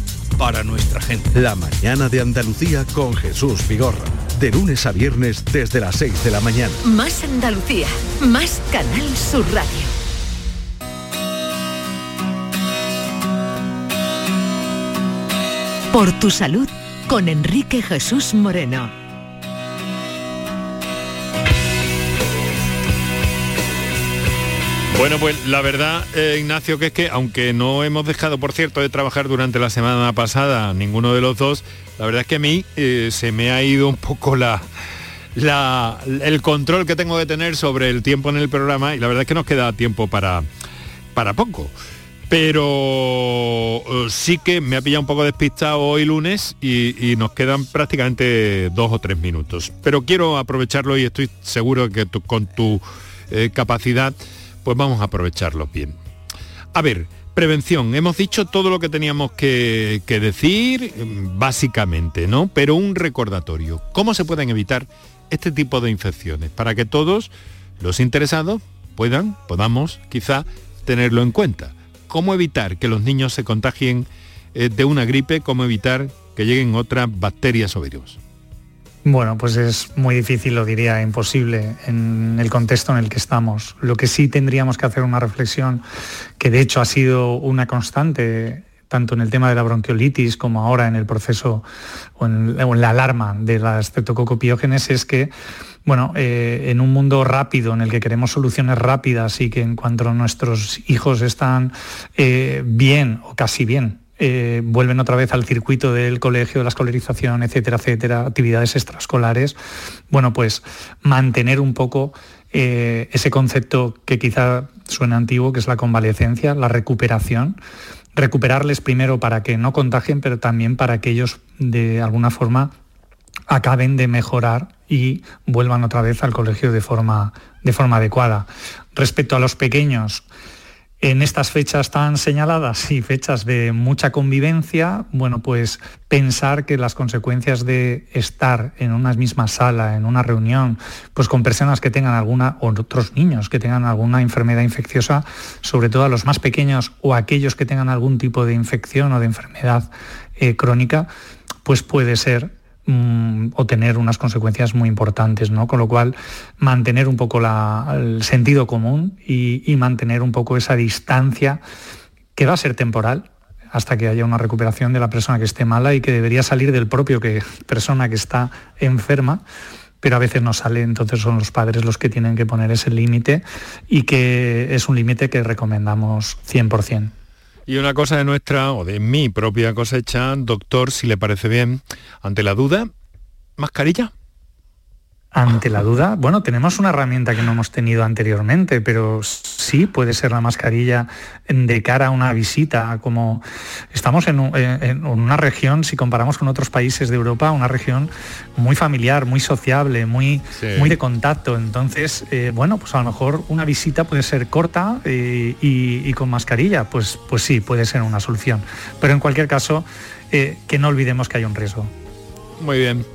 para nuestra gente. La mañana de Andalucía con Jesús Vigorra. De lunes a viernes desde las 6 de la mañana. Más Andalucía, más Canal Sur Radio. Por tu salud con Enrique Jesús Moreno. Bueno, pues la verdad, eh, Ignacio, que es que aunque no hemos dejado, por cierto, de trabajar durante la semana pasada, ninguno de los dos, la verdad es que a mí eh, se me ha ido un poco la, el control que tengo que tener sobre el tiempo en el programa y la verdad es que nos queda tiempo para, para poco. Pero eh, sí que me ha pillado un poco despistado hoy lunes y, nos quedan prácticamente dos o tres minutos. Pero quiero aprovecharlo y estoy seguro que con tu capacidad pues vamos a aprovecharlo bien. A ver, prevención. Hemos dicho todo lo que teníamos que, que decir, mm, básicamente, ¿no? Pero un recordatorio. ¿Cómo se pueden evitar este tipo de infecciones? Para que todos los interesados puedan, podamos quizá tenerlo en cuenta. ¿Cómo evitar que los niños se contagien eh, de una gripe? ¿Cómo evitar que lleguen otras bacterias o virus? Bueno, pues es muy difícil, lo diría, imposible en el contexto en el que estamos. Lo que sí tendríamos que hacer una reflexión, que de hecho ha sido una constante tanto en el tema de la bronquiolitis como ahora en el proceso o en, la alarma de las streptococopiógenes, es que bueno, eh, en un mundo rápido en el que queremos soluciones rápidas y que en cuanto nuestros hijos están eh, bien o casi bien, eh, vuelven otra vez al circuito del colegio, de la escolarización, etcétera, etcétera, actividades extraescolares, bueno, pues mantener un poco eh, ese concepto que quizá suena antiguo, que es la convalecencia, la recuperación, recuperarles primero para que no contagien, pero también para que ellos de alguna forma acaben de mejorar y vuelvan otra vez al colegio de forma, de forma adecuada. Respecto a los pequeños, en estas fechas tan señaladas y fechas de mucha convivencia, bueno, pues pensar que las consecuencias de estar en una misma sala, en una reunión, pues con personas que tengan alguna, o otros niños que tengan alguna enfermedad infecciosa, sobre todo a los más pequeños o aquellos que tengan algún tipo de infección o de enfermedad eh, crónica, pues puede ser mm, o tener unas consecuencias muy importantes, ¿no? Con lo cual, mantener un poco el sentido común y, y mantener un poco esa distancia que va a ser temporal hasta que haya una recuperación de la persona que esté mala y que debería salir del propio que, persona que está enferma, pero a veces no sale, entonces son los padres los que tienen que poner ese límite y que es un límite que recomendamos 100%. Y una cosa de nuestra o de mi propia cosecha, doctor, si le parece bien, ante la duda, mascarilla. Ante la duda, bueno, tenemos una herramienta que no hemos tenido anteriormente, pero sí puede ser la mascarilla de cara a una visita, como estamos en, una región, si comparamos con otros países de Europa, una región muy familiar, muy sociable, muy, muy de contacto. Entonces, eh, bueno, pues a lo mejor una visita puede ser corta eh, y, con mascarilla, pues, pues sí, puede ser una solución. Pero en cualquier caso, eh, que no olvidemos que hay un riesgo. Muy bien.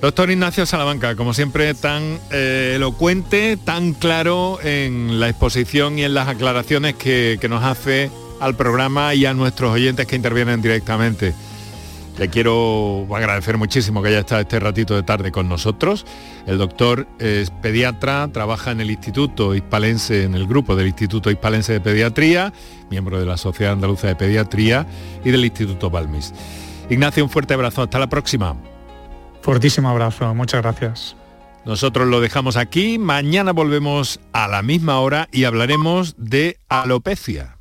Doctor Ignacio Salamanca, como siempre, tan eh, elocuente, tan claro en la exposición y en las aclaraciones que, nos hace al programa y a nuestros oyentes que intervienen directamente. Le quiero agradecer muchísimo que haya estado este ratito de tarde con nosotros. El doctor es pediatra, trabaja en el Instituto Hispalense, en el grupo del Instituto Hispalense de Pediatría, miembro de la Sociedad Andaluza de Pediatría y del Instituto Balmis. Ignacio, un fuerte abrazo. Hasta la próxima. Fortísimo abrazo, muchas gracias. Nosotros lo dejamos aquí, mañana volvemos a la misma hora y hablaremos de alopecia.